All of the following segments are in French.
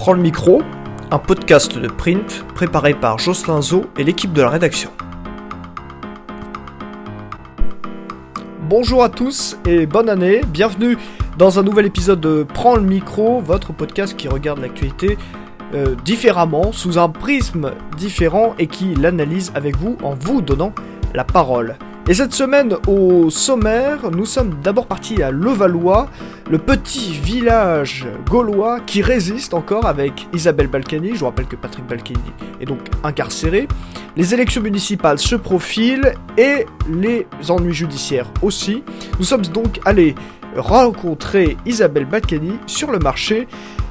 Prends le micro, un podcast de print préparé par Jocelyn Zo et l'équipe de la rédaction. Bonjour à tous et bonne année, bienvenue dans un nouvel épisode de Prends le micro, votre podcast qui regarde l'actualité euh, différemment, sous un prisme différent et qui l'analyse avec vous en vous donnant la parole. Et cette semaine, au sommaire, nous sommes d'abord partis à Levallois, le petit village gaulois qui résiste encore avec Isabelle Balkany. Je vous rappelle que Patrick Balkany est donc incarcéré. Les élections municipales se profilent et les ennuis judiciaires aussi. Nous sommes donc allés rencontrer Isabelle Balkany sur le marché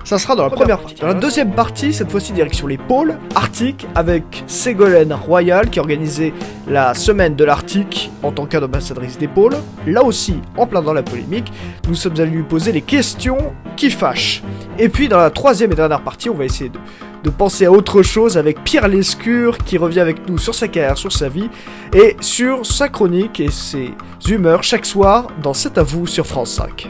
ça sera dans la première partie. Dans la deuxième partie, cette fois-ci direction les pôles arctiques avec Ségolène Royal qui organisait la semaine de l'Arctique en tant qu'ambassadrice des pôles. Là aussi, en plein dans la polémique, nous sommes allés lui poser les questions qui fâchent. Et puis dans la troisième et dernière partie, on va essayer de, de penser à autre chose avec Pierre Lescure qui revient avec nous sur sa carrière, sur sa vie et sur sa chronique et ses humeurs chaque soir dans C'est à vous sur France 5.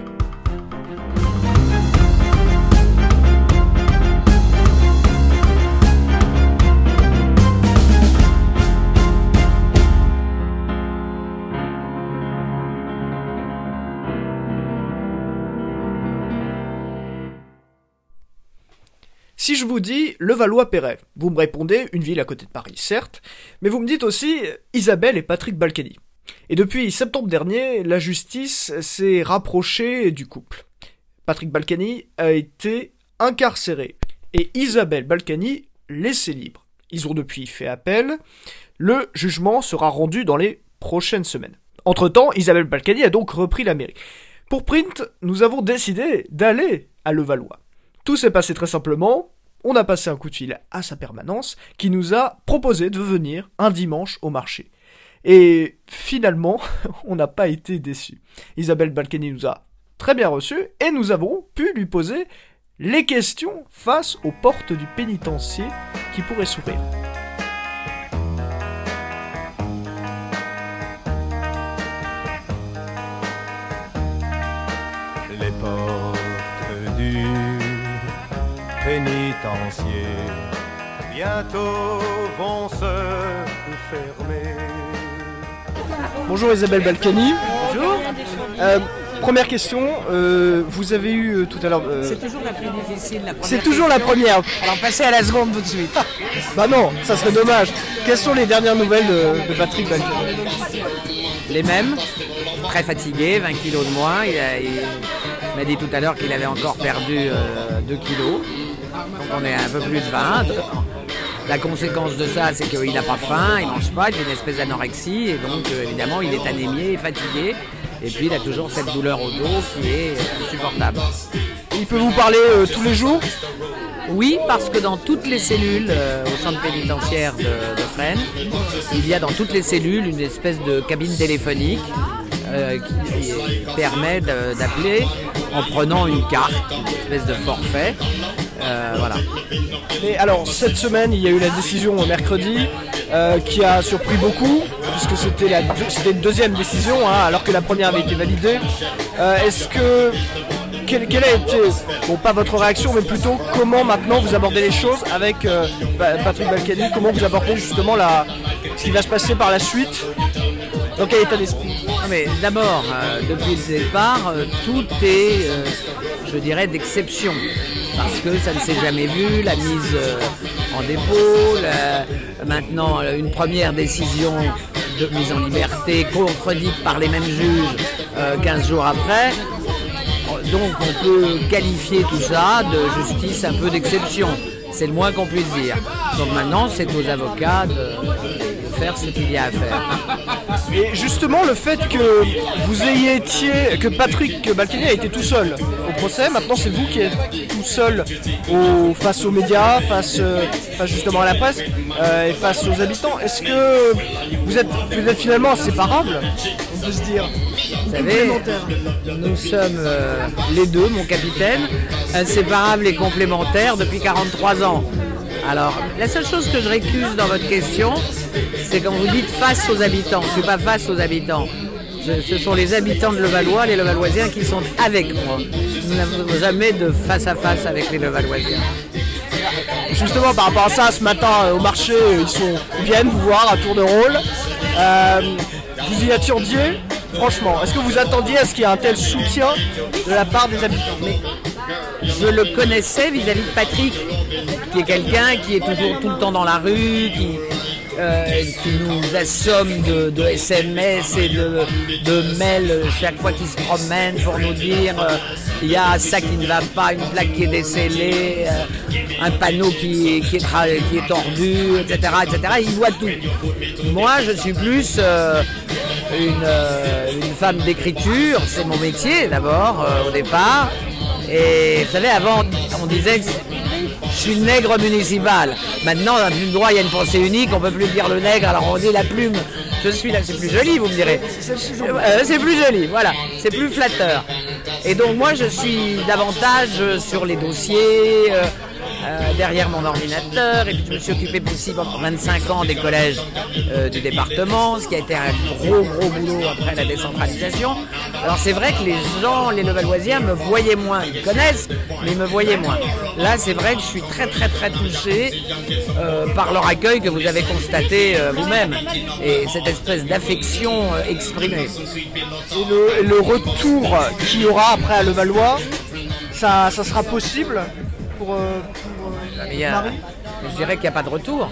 Si je vous dis Levallois-Perret, vous me répondez une ville à côté de Paris, certes, mais vous me dites aussi Isabelle et Patrick Balkany. Et depuis septembre dernier, la justice s'est rapprochée du couple. Patrick Balkany a été incarcéré et Isabelle Balkany laissée libre. Ils ont depuis fait appel. Le jugement sera rendu dans les prochaines semaines. Entre-temps, Isabelle Balkany a donc repris la mairie. Pour Print, nous avons décidé d'aller à Levallois. Tout s'est passé très simplement on a passé un coup de fil à sa permanence qui nous a proposé de venir un dimanche au marché. Et finalement, on n'a pas été déçus. Isabelle Balkany nous a très bien reçus et nous avons pu lui poser les questions face aux portes du pénitencier qui pourraient s'ouvrir. Pénitencier bientôt vont se fermer. Bonjour Isabelle Balkany. Bonjour. Euh, première question, euh, vous avez eu euh, tout à l'heure... euh, C'est toujours la plus difficile, la première. c'est toujours la première. Alors passez à la seconde tout de suite. Bah non, ça serait dommage. Quelles sont les dernières nouvelles de, de Patrick Balkany? Les mêmes, très fatigué, 20 kilos de moins. Il, a- il m'a dit tout à l'heure qu'il avait encore perdu 2 kilos. Donc on est un peu plus de 20. La conséquence de ça, c'est qu'il n'a pas faim, il mange pas, il a une espèce d'anorexie et donc euh, évidemment il est anémié et fatigué. Et puis il a toujours cette douleur au dos qui est insupportable. Il peut vous parler euh, tous les jours? Oui, parce que dans toutes les cellules euh, au centre pénitentiaire de, de Fresnes, il y a dans toutes les cellules une espèce de cabine téléphonique euh, qui permet d'appeler en prenant une carte, une espèce de forfait. Euh, voilà. Mais alors, cette semaine, il y a eu la décision mercredi euh, qui a surpris beaucoup, puisque c'était la c'était une deuxième décision, hein, alors que la première avait été validée. Euh, Est-ce que. Quelle, quelle a été, bon pas votre réaction, mais plutôt comment maintenant vous abordez les choses avec Pa- Patrick Balkany, comment vous abordez justement la, ce qui va se passer par la suite? Dans quel état d'esprit? Mais d'abord, euh, depuis le départ, euh, tout est, euh, je dirais, d'exception. Parce que ça ne s'est jamais vu, la mise euh, en dépôt, maintenant euh, une première décision de mise en liberté contredite par les mêmes juges euh, 15 jours après. Donc on peut qualifier tout ça de justice un peu d'exception. C'est le moins qu'on puisse dire. Donc maintenant, c'est aux avocats de faire ce qu'il y a à faire. Et justement, le fait que vous ayez été, que Patrick Balkany a été tout seul au procès, maintenant c'est vous qui êtes tout seul face aux médias, face, euh, face justement à la presse euh, et face aux habitants. Est-ce que vous êtes, vous êtes finalement inséparables On peut se dire? Vous savez, nous sommes euh, les deux, mon capitaine, inséparables et complémentaires depuis 43 ans. Alors, la seule chose que je récuse dans votre question, c'est quand vous dites face aux habitants. Je ne suis pas face aux habitants. Je- ce sont les habitants de Levallois, les Levalloisiens qui sont avec moi. Nous n'avons jamais de face à face avec les Levalloisiens. Justement, par rapport à ça, ce matin euh, au marché, ils, sont, ils viennent vous voir à tour de rôle. Euh, vous y attendiez Franchement, est-ce que vous attendiez à ce qu'il y ait un tel soutien de la part des habitants? Je le connaissais vis-à-vis de Patrick, qui est quelqu'un qui est toujours tout le temps dans la rue, qui, euh, nous assomme de, SMS et de, mails chaque fois qu'il se promène pour nous dire euh, il y a ça qui ne va pas, une plaque qui est décellée, euh, un panneau qui, est tordu, etc., etc. Il voit tout. Moi, je suis plus une, une femme d'écriture, c'est mon métier d'abord au départ. Et vous savez, avant, on disait que je suis le nègre municipal. Maintenant, dans le droit, il y a une pensée unique, on peut plus dire le nègre, alors on dit la plume. Je suis là, c'est plus joli, vous me direz. Euh, c'est plus joli, voilà, c'est plus flatteur. Et donc moi, je suis davantage sur les dossiers. euh, euh, derrière mon ordinateur et puis je me suis occupé aussi pendant 25 ans des collèges euh, du département, ce qui a été un gros gros boulot après la décentralisation. Alors c'est vrai que les gens, les Levalloisiens me voyaient moins, ils connaissent, mais ils me voyaient moins. Là c'est vrai que je suis très très très touché euh, par leur accueil que vous avez constaté vous-même et cette espèce d'affection exprimée. Et le, retour qu'il y aura après à Levallois, ça, ça sera possible pour, Mais il y a- Marie je dirais qu'il n'y a pas de retour.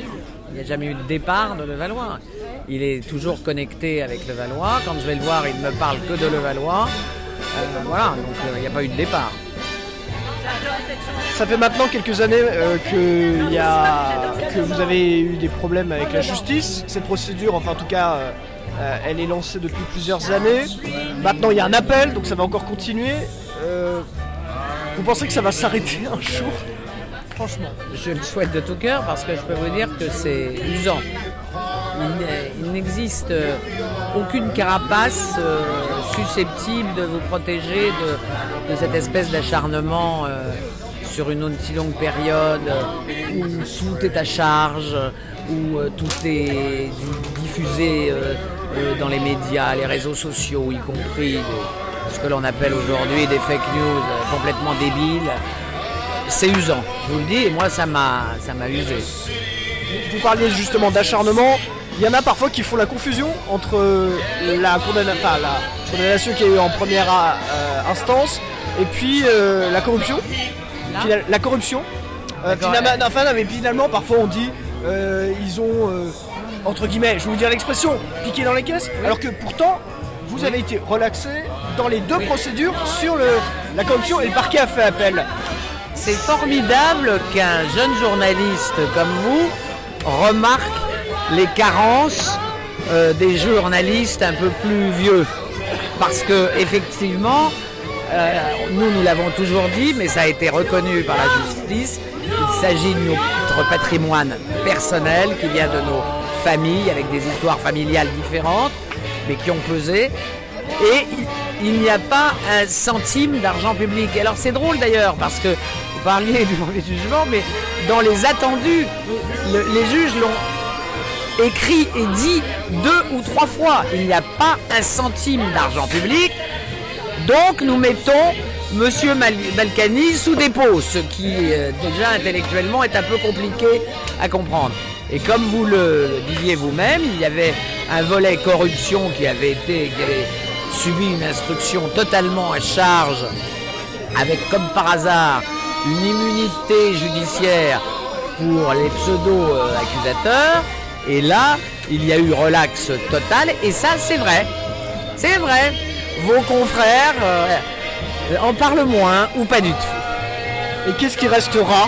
Il n'y a jamais eu de départ de Levallois. Il est toujours connecté avec Levallois. Quand je vais le voir, il ne me parle que de Levallois. Euh, voilà, donc euh, il n'y a pas eu de départ. Ça fait maintenant quelques années euh, que, il y a, que vous avez eu des problèmes avec la justice. Cette procédure, enfin en tout cas, euh, elle est lancée depuis plusieurs années. Maintenant il y a un appel, donc ça va encore continuer. Euh, vous pensez que ça va s'arrêter un jour? Franchement. Je le souhaite de tout cœur parce que je peux vous dire que c'est usant. Il n'existe euh, aucune carapace euh, susceptible de vous protéger de, cette espèce d'acharnement euh, sur une si longue période où tout est à charge, où tout est di- diffusé dans les médias, les réseaux sociaux, y compris ce que l'on appelle aujourd'hui des fake news complètement débiles c'est usant, je vous le dis, et moi ça m'a ça m'a usé. Vous parliez justement d'acharnement. Il y en a parfois qui font la confusion entre la, condamna- enfin, la condamnation qu'il y a eu en première euh, instance et puis euh, la corruption. La corruption. Euh, finalement, enfin, non, mais finalement, parfois on dit euh, ils ont, euh, entre guillemets, je vais vous dire l'expression, piqué dans les caisses, alors que pourtant vous avez été relaxé dans les deux procédures sur le, la corruption et le parquet a fait appel. C'est formidable qu'un jeune journaliste comme vous remarque les carences euh, des journalistes un peu plus vieux. Parce que effectivement, euh, nous nous l'avons toujours dit, mais ça a été reconnu par la justice, il s'agit de notre patrimoine personnel qui vient de nos familles avec des histoires familiales différentes, mais qui ont pesé. Et il- n'y a pas un centime d'argent public. Alors c'est drôle d'ailleurs parce que vous parliez du jugement, mais dans les attendus, le- les juges l'ont écrit et dit deux ou trois fois. Il n'y a pas un centime d'argent public. Donc nous mettons Monsieur Balkany sous dépôt, ce qui euh, déjà intellectuellement est un peu compliqué à comprendre. Et comme vous le, disiez vous-même, il y avait un volet corruption qui avait été, subi une instruction totalement à charge, avec comme par hasard une immunité judiciaire pour les pseudo-accusateurs. Et là, il y a eu relax total, et ça c'est vrai. C'est vrai. Vos confrères euh, en parlent moins ou pas du tout. Et qu'est-ce qui restera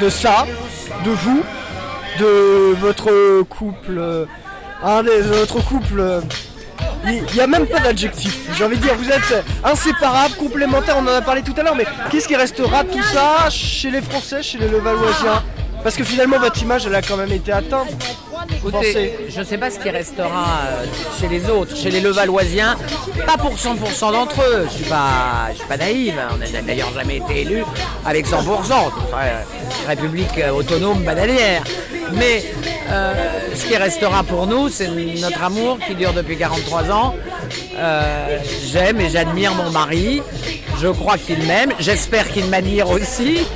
de ça, de vous, de votre couple, euh, un des de votre couple euh, Il n'y a même pas d'adjectif. J'ai envie de dire, vous êtes inséparables, complémentaires, on en a parlé tout à l'heure, mais qu'est-ce qui restera de tout ça chez les Français, chez les Levalloisiens? Parce que finalement, votre image, elle a quand même été atteinte. Écoutez, je ne sais pas ce qui restera euh, chez les autres, chez les Levalloisiens, pas pour 100% d'entre eux. Je suis pas, je suis pas naïve. hein. On n'a d'ailleurs jamais été élu avec 100%. Euh, République euh, autonome bananière. Mais euh, ce qui restera pour nous, c'est notre amour qui dure depuis 43 ans. Euh, J'aime et j'admire mon mari. Je Je crois qu'il m'aime. J'espère qu'il m'admire aussi.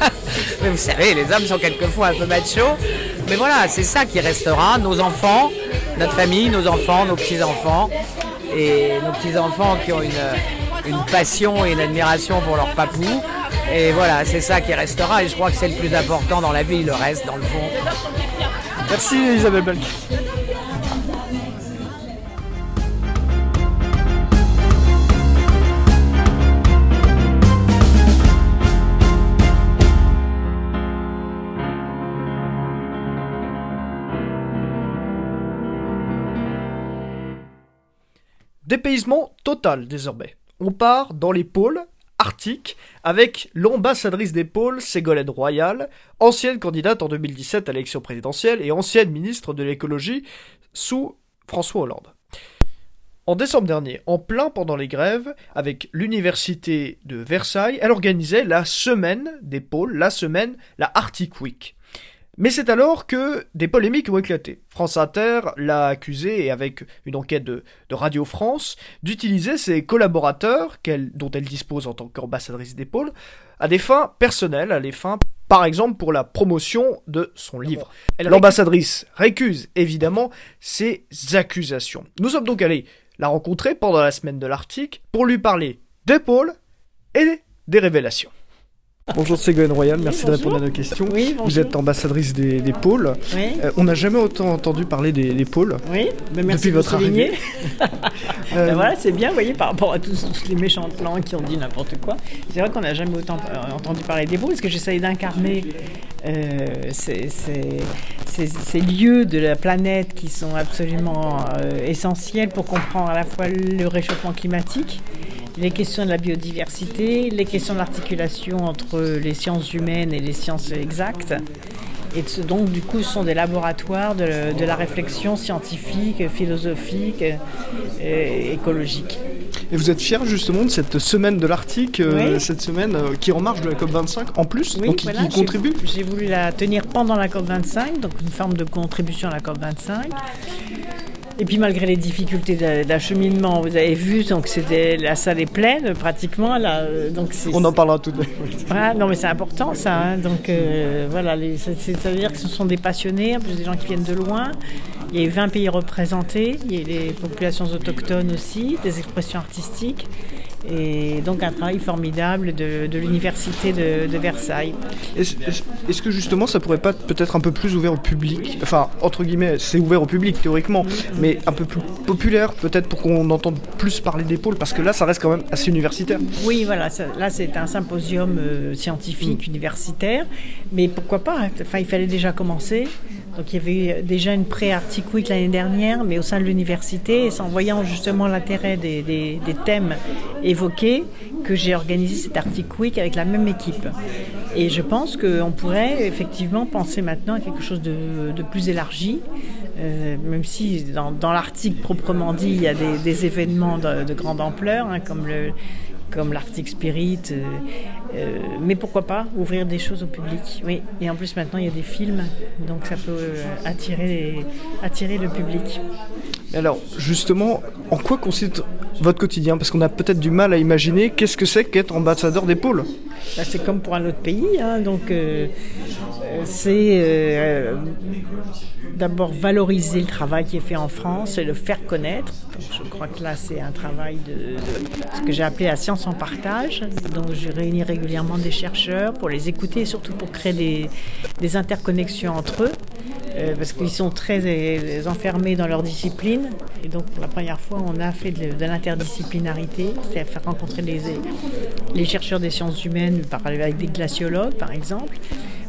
Mais vous savez, les hommes sont quelquefois un peu machos. Mais voilà, c'est ça qui restera. Nos enfants, notre famille, nos enfants, nos petits-enfants. Et nos petits-enfants qui ont une, passion et une admiration pour leur papou. Et voilà, c'est ça qui restera. Et je crois que c'est le plus important dans la vie. Le reste, dans le fond. Merci Isabelle Belk. Dépaysement total désormais. On part dans les pôles arctiques avec l'ambassadrice des pôles Ségolène Royal, ancienne candidate en 2017 à l'élection présidentielle et ancienne ministre de l'écologie sous François Hollande. En décembre dernier, en plein pendant les grèves, avec l'université de Versailles, elle organisait la semaine des pôles, la semaine, la Arctic Week. Mais c'est alors que des polémiques ont éclaté. France Inter l'a accusé, et avec une enquête de, de Radio France, d'utiliser ses collaborateurs, dont elle dispose en tant qu'ambassadrice des pôles, à des fins personnelles, à des fins, par exemple, pour la promotion de son livre. L'ambassadrice récuse évidemment ces accusations. Nous sommes donc allés la rencontrer pendant la semaine de l'Arctique pour lui parler des pôles et des révélations. Bonjour Ségolène Royal, merci de répondre à nos questions. Oui, Vous êtes ambassadrice des, des pôles. Oui. Euh, on n'a jamais autant entendu parler des, des pôles. Oui, mais merci Depuis de votre souligner. Euh, Ben voilà, c'est bien, vous voyez, par rapport à tous, tous les méchants plans qui ont dit n'importe quoi. C'est vrai qu'on n'a jamais autant euh, entendu parler des beaux, parce que j'essaye d'incarner euh, ces, ces- ces- ces lieux de la planète qui sont absolument essentiels pour comprendre à la fois le réchauffement climatique, les questions de la biodiversité, les questions de l'articulation entre les sciences humaines et les sciences exactes. Et donc, du coup, ce sont des laboratoires de, de la réflexion scientifique, philosophique, euh, écologique. Et vous êtes fier justement de cette semaine de l'Arctique, euh, cette semaine euh, qui est en marge de la COP25 en plus, Oui, donc qui, voilà, qui contribue J'ai voulu la tenir pendant la COP25, donc une forme de contribution à la COP25. Et puis malgré les difficultés d'a- d'acheminement, vous avez vu, donc c'était la salle est pleine pratiquement là, euh, donc On en parlera tout de suite. Voilà, non mais c'est important ça. hein. Donc euh, voilà, les- c'est- ça veut dire que ce sont des passionnés, en plus des gens qui viennent de loin. Il y a eu 20 pays représentés, il y a les populations autochtones aussi, des expressions artistiques. Et donc un travail formidable de, de l'université de, de Versailles. Est-ce que justement ça pourrait pas être peut-être un peu plus ouvert au public? Enfin, entre guillemets, c'est ouvert au public théoriquement, mais un peu plus populaire peut-être pour qu'on entende plus parler des pôles, parce que là ça reste quand même assez universitaire. Oui, voilà, ça- là c'est un symposium euh, scientifique, universitaire, mais pourquoi pas hein. Enfin, il fallait déjà commencer. Donc il y avait eu déjà une pré-Arctic Week l'année dernière, mais au sein de l'université, c'est en voyant justement l'intérêt des, thèmes évoqués que j'ai organisé cette Arctic Week avec la même équipe. Et je pense qu'on pourrait effectivement penser maintenant à quelque chose de, plus élargi, euh, même si dans, dans l'Arctique proprement dit, il y a des, événements de, de grande ampleur, hein, comme comme l'Arctic Spirit, euh, euh, mais pourquoi pas ouvrir des choses au public, oui. Et en plus maintenant il y a des films, donc ça peut euh, attirer, le public. Alors, justement, en quoi consiste votre quotidien? Parce qu'on a peut-être du mal à imaginer qu'est-ce que c'est qu'être ambassadeur des pôles. C'est comme pour un autre pays, hein, donc euh, euh, c'est euh, d'abord valoriser le travail qui est fait en France et le faire connaître. Donc, je crois que là, c'est un travail de, ce que j'ai appelé la science en partage. Donc, je réunis régulièrement des chercheurs pour les écouter et surtout pour créer des, interconnexions entre eux. parce qu'ils sont très enfermés dans leur discipline. Et donc, pour la première fois, on a fait de, l'interdisciplinarité, c'est-à-dire faire rencontrer les chercheurs des sciences humaines par- avec des glaciologues, par exemple.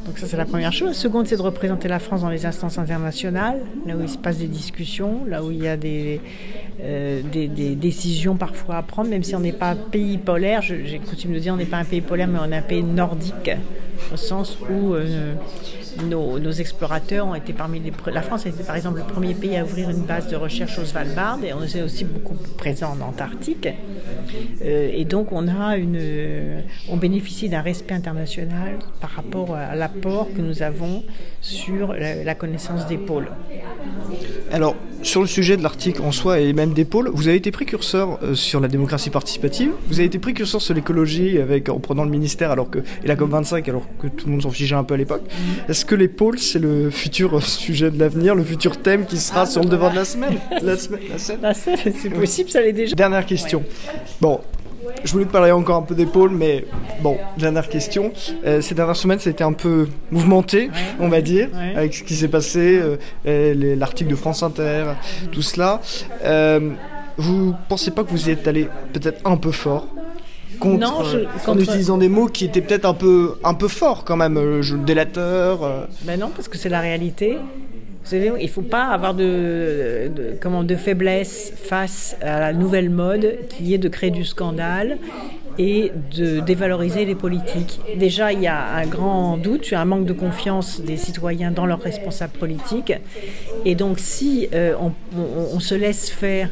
Donc ça, c'est la première chose. La seconde, c'est de représenter la France dans les instances internationales, là où il se passe des discussions, là où il y a des, euh, décisions parfois à prendre, même si on n'est pas un pays polaire. J'ai coutume de dire on n'est pas un pays polaire, mais on est un pays nordique, au sens où euh, nos, explorateurs ont été parmi les... La France a été par exemple le premier pays à ouvrir une base de recherche au Svalbard, et on est aussi beaucoup présent en Antarctique. Euh, et donc on a une, euh, on bénéficie d'un respect international par rapport à l'apport que nous avons sur la, la connaissance des pôles. Alors, sur le sujet de l'article en soi et même des pôles, vous avez été précurseur euh, sur la démocratie participative, vous avez été précurseur sur l'écologie avec en prenant le ministère alors que et la COP25 alors que tout le monde s'en fichait un peu à l'époque. Est-ce que les pôles c'est le futur sujet de l'avenir, le futur thème qui sera sur le devant de la semaine, la semaine, la Ah, ça, c'est possible, ça l'est déjà. Dernière question. Bon, je voulais te parler encore un peu d'épaule, mais bon, dernière question. Euh, ces dernières semaines, c'était un peu mouvementé, on va dire, avec ce qui s'est passé, euh, l'article de France Inter, tout cela. Euh, vous pensez pas que vous y êtes allé peut-être un peu fort contre, Non, je- euh, en contre- utilisant des mots qui étaient peut-être un peu, un peu forts quand même, je- délateur. euh. Ben non, parce que c'est la réalité. Il ne faut pas avoir de, comment, de faiblesse face à la nouvelle mode qui est de créer du scandale et de dévaloriser les politiques. Déjà, il y a un grand doute, un manque de confiance des citoyens dans leurs responsables politiques. Et donc, si euh, on se laisse faire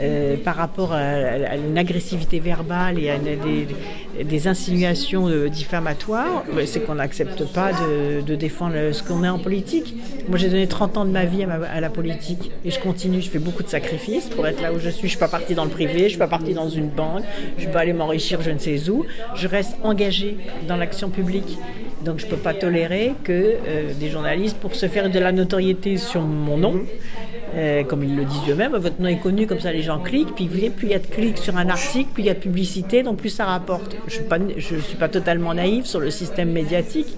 euh, par rapport à, une agressivité verbale et à des, insinuations euh, diffamatoires, ben, c'est qu'on n'accepte pas de, défendre ce qu'on est en politique. Moi, j'ai donné 30 ans de ma vie à la politique et je continue. Je fais beaucoup de sacrifices pour être là où je suis. Je ne suis pas partie dans le privé, je ne suis pas partie dans une banque, je ne suis pas allée m'enrichir je ne sais où. Je reste engagée dans l'action publique. Donc, je ne peux pas tolérer que euh, des journalistes, pour se faire de la notoriété sur mon nom, euh, comme ils le disent eux-mêmes, votre nom est connu, comme ça les gens cliquent, puis vous voyez, plus il y a de clics sur un article, plus il y a de publicité, donc plus ça rapporte. Je ne suis, pas totalement naïve sur le système médiatique.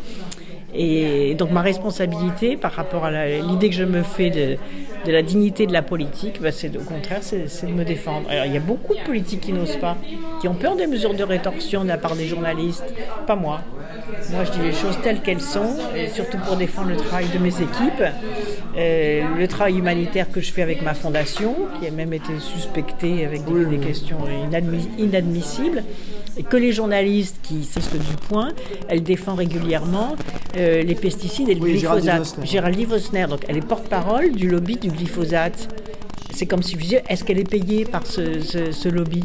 Et donc ma responsabilité par rapport à l'idée que je me fais de, la dignité de la politique, bah, c'est au contraire, de me défendre. Alors il y a beaucoup de politiques qui n'osent pas, qui ont peur des mesures de rétorsion de la part des journalistes. Pas moi. Moi, je dis les choses telles qu'elles sont, et surtout pour défendre le travail de mes équipes, euh, le travail humanitaire que je fais avec ma fondation, qui a même été suspectée avec des, des questions inadmi- inadmissibles, et que les journalistes qui s'istent du point, elle défend régulièrement euh, les pesticides et le Oui, glyphosate. Vosner. Géraldine Vosner, donc elle est porte-parole du lobby du glyphosate. C'est comme si vous disiez, est-ce qu'elle est payée par ce, ce- ce lobby?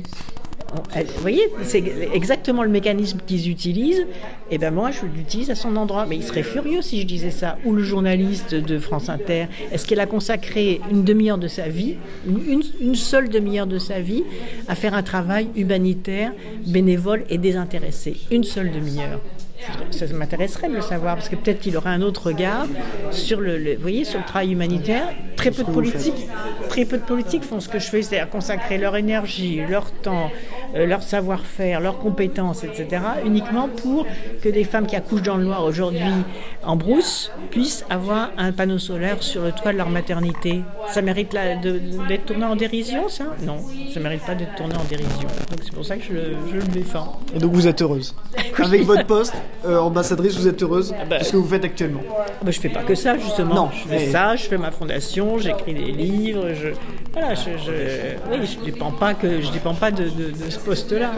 Vous voyez, c'est exactement le mécanisme qu'ils utilisent. Et ben moi, je l'utilise à son endroit. Mais il serait furieux si je disais ça. Ou le journaliste de France Inter, est-ce qu'elle a consacré une demi-heure de sa vie, une, seule demi-heure de sa vie, à faire un travail humanitaire, bénévole et désintéressé? Une seule demi-heure. Ça m'intéresserait de le savoir parce que peut-être qu'il aurait un autre regard sur le, le- vous voyez, sur le travail humanitaire. Très peu de politiques, très peu de politiques font ce que je fais, c'est-à-dire consacrer leur énergie, leur temps, euh, leur savoir-faire, leurs compétences, etc., uniquement pour que des femmes qui accouchent dans le Loir aujourd'hui en brousse puissent avoir un panneau solaire sur le toit de leur maternité. Ça mérite d'être tourné en dérision, ça? Non, ça mérite pas d'être tourné en dérision. Donc c'est pour ça que je, le- je le défends. Et donc vous êtes heureuse. Avec votre poste, euh, ambassadrice, vous êtes heureuse bah, de ce que vous faites actuellement. Bah, je fais pas que ça justement. Non, je fais mais- ça, je fais ma fondation, j'écris des livres, je voilà, je, je oui, je dépends pas que je dépends pas de, de- de ce poste-là.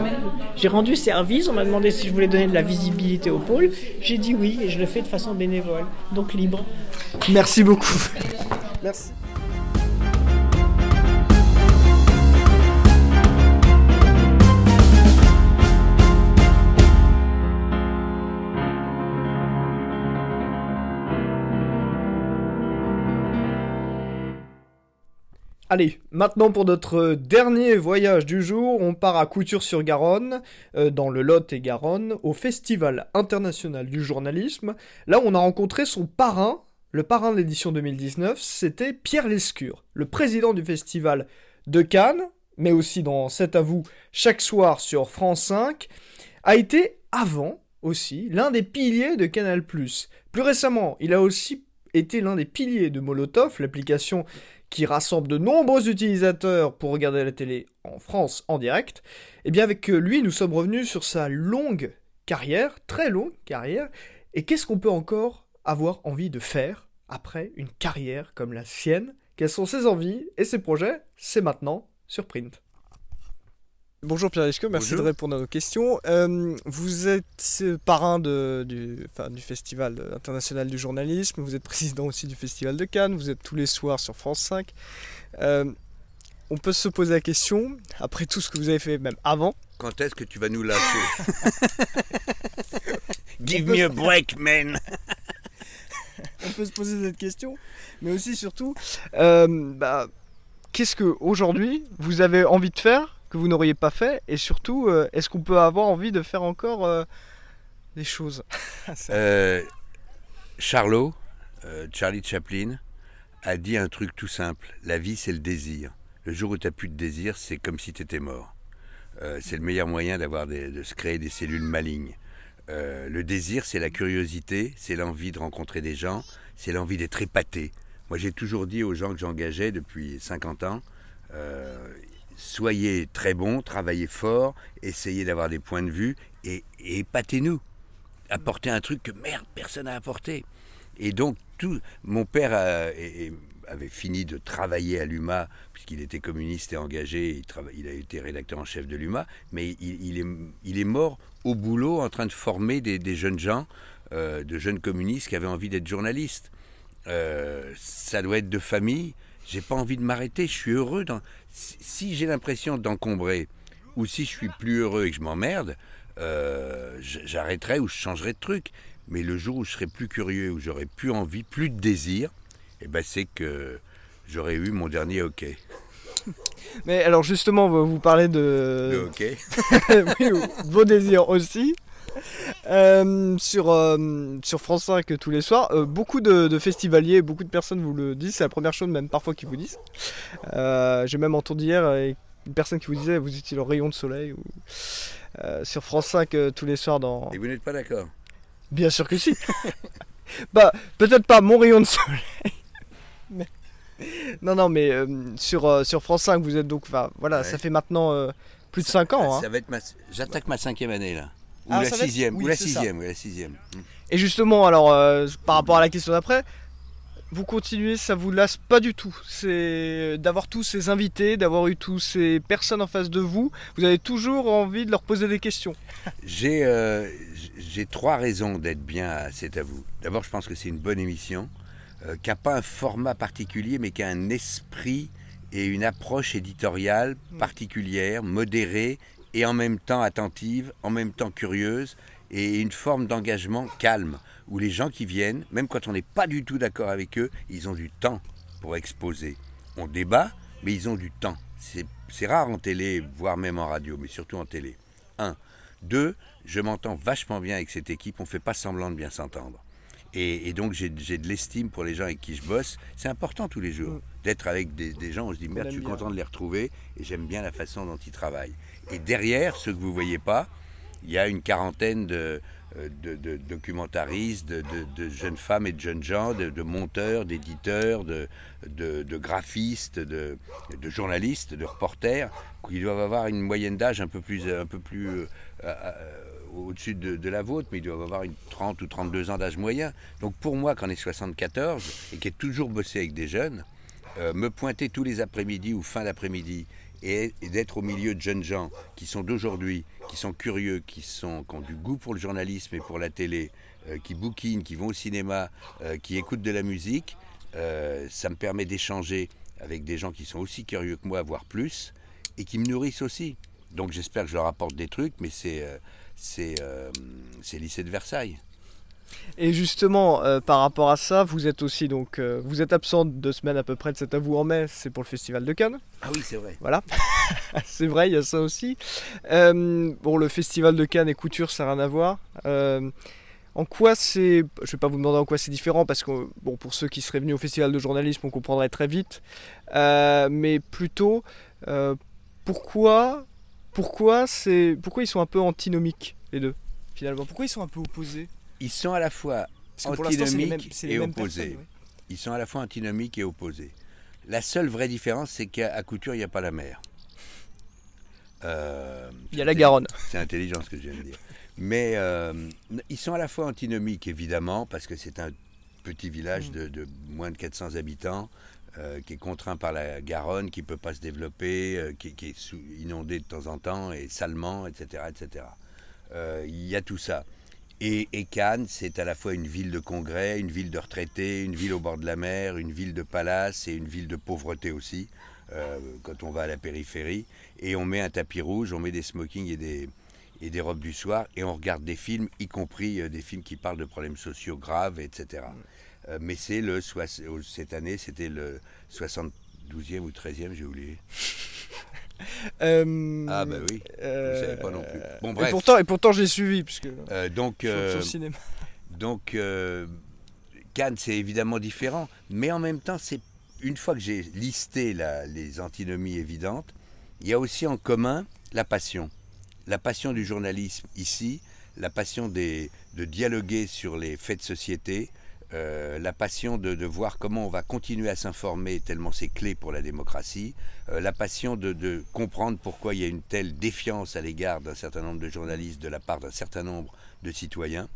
J'ai rendu service, on m'a demandé si je voulais donner de la visibilité au pôle, j'ai dit oui et je le fais de façon bénévole, donc libre. Merci beaucoup. Merci. Allez, maintenant pour notre dernier voyage du jour, on part à Couture-sur-Garonne, euh, dans le Lot et Garonne, au Festival international du journalisme. Là, on a rencontré son parrain, le parrain de l'édition 2019, c'était Pierre Lescure, le président du festival de Cannes, mais aussi dans C'est à vous chaque soir sur France 5, a été avant aussi l'un des piliers de Canal+. Plus récemment, il a aussi été l'un des piliers de Molotov, l'application qui rassemble de nombreux utilisateurs pour regarder la télé en France en direct. Et bien avec lui, nous sommes revenus sur sa longue carrière, très longue carrière, et qu'est-ce qu'on peut encore avoir envie de faire après une carrière comme la sienne? Quelles sont ses envies et ses projets? C'est maintenant sur Print. Bonjour Pierre Lescaut, merci Bonjour. de répondre à nos questions. Euh, vous êtes euh, parrain de- du, enfin, du Festival international du journalisme, vous êtes président aussi du Festival de Cannes, vous êtes tous les soirs sur France 5. Euh, on peut se poser la question, après tout ce que vous avez fait même avant, Quand est-ce que tu vas nous lâcher Give me a break, man on peut se poser cette question, mais aussi surtout, euh, bah, qu'est-ce que aujourd'hui vous avez envie de faire que vous n'auriez pas fait, et surtout, euh, est-ce qu'on peut avoir envie de faire encore euh, des choses Euh, Charlot, Charlie Chaplin, a dit un truc tout simple. La vie, c'est le désir. Le jour où tu n'as plus de désir, c'est comme si tu étais mort. C'est le meilleur moyen d'avoir de se créer des cellules malignes. Le désir, c'est la curiosité, c'est l'envie de rencontrer des gens, c'est l'envie d'être épaté. Moi, j'ai toujours dit aux gens que j'engageais depuis 50 ans, soyez très bons, travaillez fort, essayez d'avoir des points de vue et, épatez-nous. Apportez un truc que merde, personne n'a apporté. Et donc, tout, mon père avait fini de travailler à l'UMA, puisqu'il était communiste et engagé, il, a été rédacteur en chef de l'UMA, mais il, est, mort au boulot en train de former des, des jeunes gens, euh, de jeunes communistes qui avaient envie d'être journalistes. Euh, ça doit être de famille. J'ai pas envie de m'arrêter. Je suis heureux. Dans... Si, j'ai l'impression d'encombrer, ou si je suis plus heureux et que je m'emmerde, euh, j'arrêterai ou je changerai de truc. Mais le jour où je serai plus curieux, où j'aurai plus envie, plus de désir, eh ben c'est que j'aurais eu mon dernier hockey. Mais alors justement, vous parlez Le de, hockey. oui, vos désirs aussi. Euh, sur, euh, sur France 5 tous les soirs, euh, beaucoup de, de festivaliers, beaucoup de personnes vous le disent, c'est la première chose même parfois qu'ils vous disent. Euh, J'ai même entendu hier euh, une personne qui vous disait vous étiez le rayon de soleil ou, euh, sur France 5 euh, tous les soirs dans... Et vous n'êtes pas d'accord? Bien sûr que si. bah peut-être pas mon rayon de soleil. mais- Non non mais euh, sur, euh, sur France 5 vous êtes donc... voilà, Ouais. ça fait maintenant euh, plus de 5 ans. hein. Ça va être ma... J'attaque ma cinquième année là. Ou la être- sixième. oui, ou la sixième. Ou la sixième. Hmm. Et justement, alors, euh, par rapport à la question d'après, vous continuez, ça vous lasse pas du tout. C'est d'avoir tous ces invités, d'avoir eu tous ces personnes en face de vous. Vous avez toujours envie de leur poser des questions. J'ai euh, j'ai trois raisons d'être bien à C'est à vous. D'abord, je pense que c'est une bonne émission, euh, qui n'a pas un format particulier, mais qui a un esprit et une approche éditoriale particulière, modérée et en même temps attentive, en même temps curieuse, et une forme d'engagement calme, où les gens qui viennent, même quand on n'est pas du tout d'accord avec eux, ils ont du temps pour exposer. On débat, mais ils ont du temps. C'est rare en télé, voire même en radio, mais surtout en télé. Un. Deux, je m'entends vachement bien avec cette équipe, on ne fait pas semblant de bien s'entendre. Et, et donc j'ai de l'estime pour les gens avec qui je bosse. C'est important tous les jours d'être avec des, des gens où je dis merde, je suis bien. content de les retrouver et j'aime bien la façon dont ils travaillent. Et derrière, ceux que vous voyez pas, il y a une quarantaine de, euh, de, de documentaristes, de, jeunes femmes et de jeunes gens, de, monteurs, d'éditeurs, de, graphistes, de, de journalistes, de reporters, qui doivent avoir une moyenne d'âge un peu plus, un peu plus euh, euh, au-dessus de, la vôtre, mais ils doivent avoir une 30 ou 32 ans d'âge moyen. Donc pour moi, quand on est 74 et qui est toujours bossé avec des jeunes, euh, me pointer tous les après-midi ou fin d'après-midi et, d'être au milieu de jeunes gens qui sont d'aujourd'hui, qui sont curieux, qui, sont, ont du goût pour le journalisme et pour la télé, euh, qui bouquinent, qui vont au cinéma, euh, qui écoutent de la musique, ça me permet d'échanger avec des gens qui sont aussi curieux que moi, voire plus, et qui me nourrissent aussi. Donc j'espère que je leur apporte des trucs, mais c'est c'est euh, c'est lycée de Versailles. Et justement, euh, par rapport à ça, vous êtes aussi donc, euh, vous êtes absent deux semaines à peu près de cet à vous en mai, c'est pour le festival de Cannes. Ah oui, c'est vrai. Voilà, c'est vrai, il y a ça aussi. Euh, bon, le festival de Cannes et couture, ça n'a rien à voir. Euh, en quoi c'est, je vais pas vous demander en quoi c'est différent parce que bon, pour ceux qui seraient venus au festival de journalisme, on comprendrait très vite. Euh, mais plutôt, euh, pourquoi, pourquoi c'est, pourquoi ils sont un peu antinomiques les deux finalement? Pourquoi ils sont un peu opposés? Ils sont à la fois antinomiques et opposés. ouais. Ils sont à la fois antinomiques et opposés. La seule vraie différence, c'est qu'à Couture, il n'y a pas la mer. Euh, Il y a la Garonne. C'est intelligent ce que je viens de dire. Mais euh, ils sont à la fois antinomiques, évidemment, parce que c'est un petit Mm. village de, de moins de 400 habitants, euh, qui est contraint par la Garonne, qui ne peut pas se développer, euh, qui, est inondé de temps en temps, et salement, etc. etc. Euh, Il y a tout ça. Et, Cannes, c'est à la fois une ville de congrès, une ville de retraités, une ville au bord de la mer, une ville de palace et une ville de pauvreté aussi, quand on va à la périphérie. Et on met un tapis rouge, on met des smokings et des, robes du soir, et on regarde des films, y compris des films qui parlent de problèmes sociaux graves, etc. Euh, mais c'est le soix- cette année, c'était le 72e ou 13e, j'ai oublié. Euh, Ah bah oui. euh, vous savez pas non plus. Bon Et bref. pourtant, et pourtant j'ai suivi, puisque Euh, donc sur, euh, cinéma. donc euh, Cannes, c'est évidemment différent, mais en même temps, c'est une fois que j'ai listé la- les antinomies évidentes, il y a aussi en commun la passion. La passion du journalisme ici, la passion des, de dialoguer sur les faits de société, euh, la passion de, voir comment on va continuer à s'informer tellement c'est clé pour la démocratie, euh, la passion de, comprendre pourquoi il y a une telle défiance à l'égard d'un certain nombre de journalistes de la part d'un certain nombre de citoyens.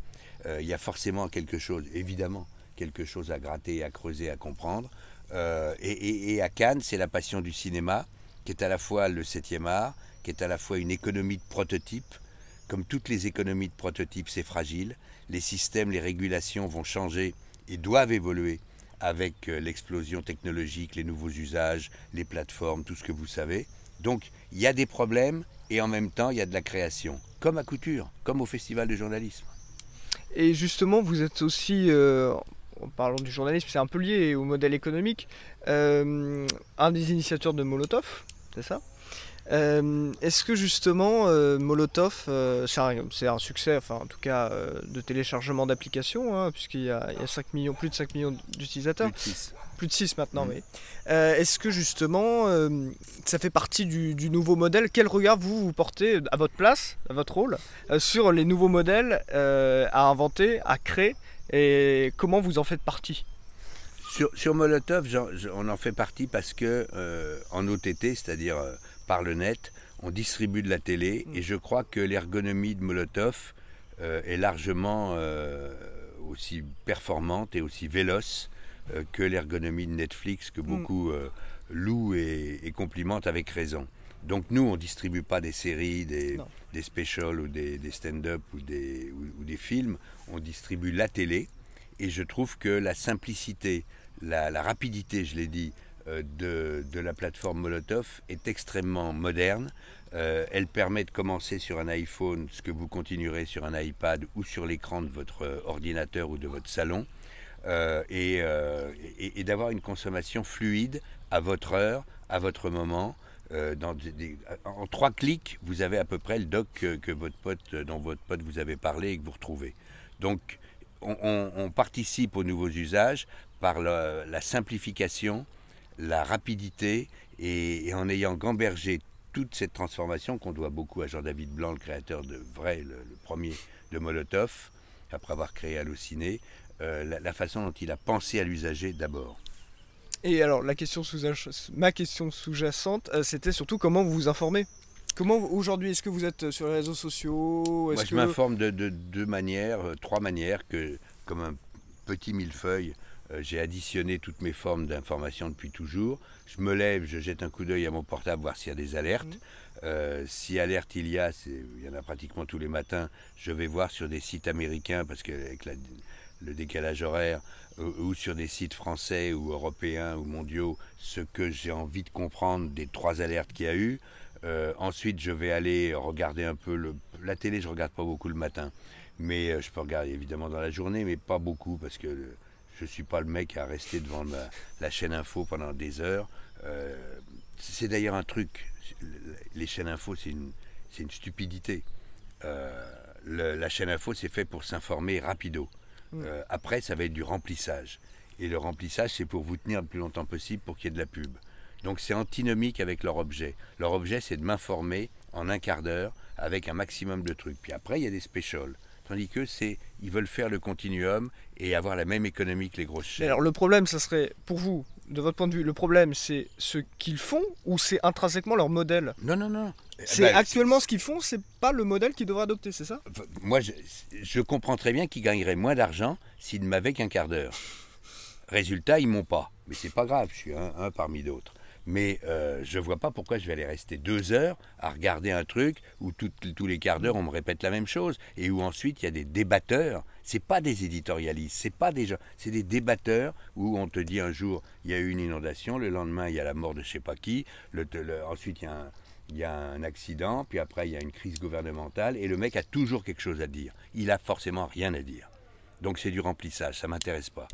Euh, il y a forcément quelque chose, évidemment, quelque chose à gratter, à creuser, à comprendre. Et, et- et à Cannes, c'est la passion du cinéma, qui est à la fois le 7e art, qui est à la fois une économie de prototype. Comme toutes les économies de prototype, c'est fragile. Les systèmes, les régulations vont changer et doivent évoluer avec euh, l'explosion technologique, les nouveaux usages, les plateformes, tout ce que vous savez. Donc, il y a des problèmes et en même temps, il y a de la création. Comme à Couture, comme au Festival de journalisme. Et justement, vous êtes aussi, euh, en parlant du journalisme, c'est un peu lié au modèle économique, euh, un des initiateurs de Molotov, c'est ça? Euh, Est-ce que justement euh, Molotov, euh, c'est un, succès, enfin en tout cas de téléchargement d'applications, hein, puisqu'il y a, il y a 5 millions, plus de 5 millions d'utilisateurs, Plus de six. plus de 6 maintenant, Mhm. oui. Euh, Est-ce que justement ça fait partie du, du nouveau modèle? Quel regard vous, vous portez à votre place, à votre rôle, sur les nouveaux modèles à inventer, à créer? Et comment vous en faites partie? Sur, sur Molotov, on en fait partie parce que euh, en OTT, c'est-à-dire euh, par le net, on distribue de la télé et je crois que l'ergonomie de Molotov euh, est largement aussi performante et aussi véloce que l'ergonomie de Netflix que beaucoup euh, louent et, et complimentent avec raison. Donc nous, on distribue pas des séries, des, specials ou des, des stand-up ou des, ou- ou des films, on distribue la télé et je trouve que la simplicité, la, rapidité, je l'ai dit, euh, de, de la plateforme Molotov est extrêmement moderne. Euh, elle permet de commencer sur un iPhone, ce que vous continuerez sur un iPad ou sur l'écran de votre euh, ordinateur ou de votre salon, et, d'avoir une consommation fluide à votre heure, à votre moment. En trois clics, vous avez à peu près le doc que, que votre pote, dont votre pote vous avait parlé et que vous retrouvez. Donc, on, participe aux nouveaux usages par la simplification, la rapidité et, en ayant gambergé toute cette transformation qu'on doit beaucoup à Jean-David Blanc, le créateur de Vrai, le, le premier de Molotov, après avoir créé Allociné, euh, la, la façon dont il a pensé à l'usager d'abord. Et alors la question sous ma question sous-jacente, euh, c'était surtout comment vous vous informez? Comment aujourd'hui est-ce que vous êtes sur les réseaux sociaux? Moi, je que- m'informe de, de deux manières, euh, trois manières, que comme un petit millefeuille, euh, j'ai additionné toutes mes formes d'information depuis toujours. Je me lève, je jette un coup d'œil à mon portable, voir s'il y a des alertes. Euh, si alerte il y a, il y en a pratiquement tous les matins, je vais voir sur des sites américains, parce qu'avec le décalage horaire, ou, ou sur des sites français ou européens ou mondiaux, ce que j'ai envie de comprendre des trois alertes qu'il y a eu. Euh, ensuite, je vais aller regarder un peu le, la télé. Je regarde pas beaucoup le matin, mais euh, je peux regarder évidemment dans la journée, mais pas beaucoup parce que euh, je suis pas le mec à rester devant ma- la chaîne info pendant des heures. Euh, c'est d'ailleurs un truc. Les chaînes info, c'est une, c'est une stupidité. Euh, le- la chaîne info, c'est fait pour s'informer rapido. Euh, après, ça va être du remplissage. Et le remplissage, c'est pour vous tenir le plus longtemps possible pour qu'il y ait de la pub. Donc c'est antinomique avec leur objet. Leur objet, c'est de m'informer en un quart d'heure avec un maximum de trucs. Puis après, il y a des specials. Tandis que c'est, ils veulent faire le continuum et avoir la même économie que les grosses chaînes. alors le problème, ça serait pour vous, de votre point de vue, le problème c'est ce qu'ils font ou c'est intrinsèquement leur modèle? Non, non, non. C'est Ben, actuellement ce qu'ils font, c'est pas le modèle qu'ils devraient adopter, c'est ça? Moi, je, je comprends très bien qu'ils gagneraient moins d'argent s'ils ne m'avaient qu'un quart d'heure. Résultat, ils m'ont pas. Mais c'est pas grave, je suis un, un parmi d'autres. Mais euh, je vois pas pourquoi je vais aller rester deux heures à regarder un truc où tous les quarts d'heure on me répète la même chose et où ensuite il y a des débatteurs. C'est pas des éditorialistes, c'est pas des gens, c'est des débatteurs où on te dit un jour il y a eu une inondation, le lendemain il y a la mort de je sais pas qui, le- le- ensuite il y a un, il y a un accident, puis après il y a une crise gouvernementale, et le mec a toujours quelque chose à dire. Il a forcément rien à dire. Donc c'est du remplissage, ça m'intéresse pas.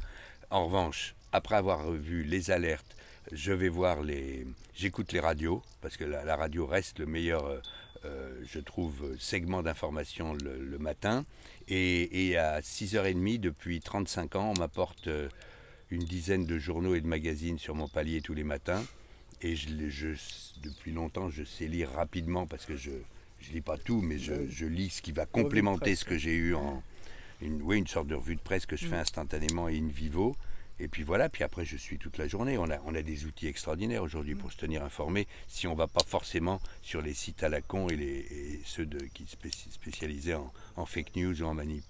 En revanche, après avoir vu les alertes, je vais voir les. J'écoute les radios, parce que la, la radio reste le meilleur, euh, euh, je trouve, segment d'information le, le matin. Et, et à 6h30, depuis 35 ans, on m'apporte euh, une dizaine de journaux et de magazines sur mon palier tous les matins. Et je, les- je- depuis longtemps, je sais lire rapidement parce que je ne lis pas tout, mais je, je lis ce qui va complémenter ce que j'ai eu en une, oui, une sorte de revue de presse que je fais instantanément et in vivo. Et puis voilà, puis après je suis toute la journée. On a, on a des outils extraordinaires aujourd'hui pour se tenir informé si on ne va pas forcément sur les sites à la con et, les, ceux qui spéci- spécialisés en, fake news ou en manip.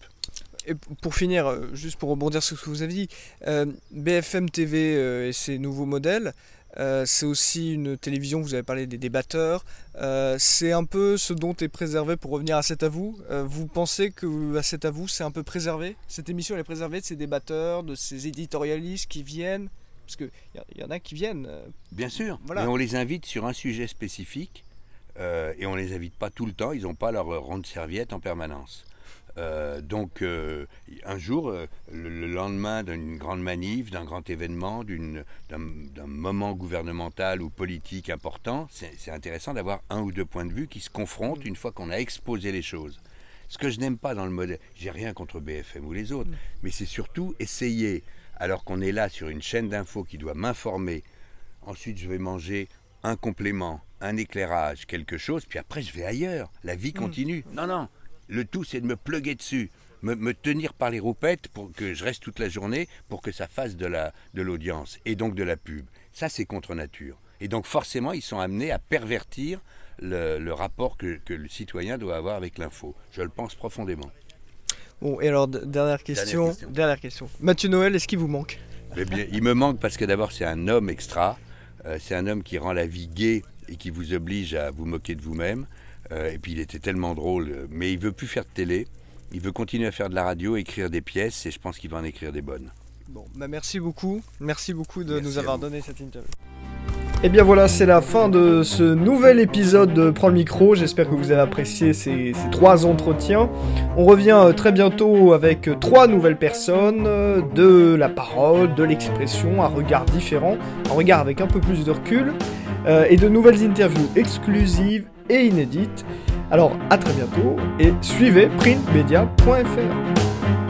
Et pour finir, euh, juste pour rebondir sur ce que vous avez dit, euh, BFM TV euh, et ses nouveaux modèles, euh, c'est aussi une télévision, vous avez parlé des débatteurs, euh, c'est un peu ce dont est préservé, pour revenir à C'est à vous, euh, vous pensez que à C'est à vous, c'est un peu préservé? Cette émission, elle est préservée de ces débatteurs, de ces éditorialistes qui viennent? Parce qu'il y, y en a qui viennent. Bien sûr, Voilà. mais on les invite sur un sujet spécifique et on les invite pas tout le temps. Ils n'ont pas leur euh, ronde serviette en permanence. Euh, donc euh, un jour, euh, le, le lendemain d'une grande manif, d'un grand événement, d'une- d'un moment gouvernemental ou politique important, c'est c'est intéressant d'avoir un ou deux points de vue qui se confrontent une fois qu'on a exposé les choses. Ce que je n'aime pas dans le modèle, j'ai rien contre BFM ou les autres, mais c'est surtout essayer, alors qu'on est là sur une chaîne d'infos qui doit m'informer, ensuite je vais manger un complément, un éclairage, quelque chose, puis après je vais ailleurs. La vie continue. Non, non. Le tout, c'est de me pluguer dessus, me, me tenir par les roupettes pour que je reste toute la journée, pour que ça fasse de la de l'audience et donc de la pub. Ça, c'est contre nature. Et donc forcément, ils sont amenés à pervertir le, le rapport que, que le citoyen doit avoir avec l'info. Je le pense profondément. Bon, et alors, dernière question, question. dernière question. Mathieu Noël, est-ce qu'il vous manque? Eh bien, il me manque parce que d'abord c'est un homme extra, Euh, c'est un homme qui rend la vie gaie et qui vous oblige à vous moquer de vous-même. Euh, et puis il était tellement drôle, euh, mais il veut plus faire de télé. Il veut continuer à faire de la radio, écrire des pièces, et je pense qu'il va en écrire des bonnes. Bon, bah merci beaucoup. Merci beaucoup de Merci nous avoir donné cette interview. Et bien voilà, c'est la fin de ce nouvel épisode de Prends le micro. J'espère que vous avez apprécié ces, ces trois entretiens. On revient euh, très bientôt avec trois nouvelles personnes, de la parole, de l'expression, un regard différent, un regard avec un peu plus de recul, euh, et de nouvelles interviews exclusives et inédites. Alors à très bientôt et suivez printmedia.fr.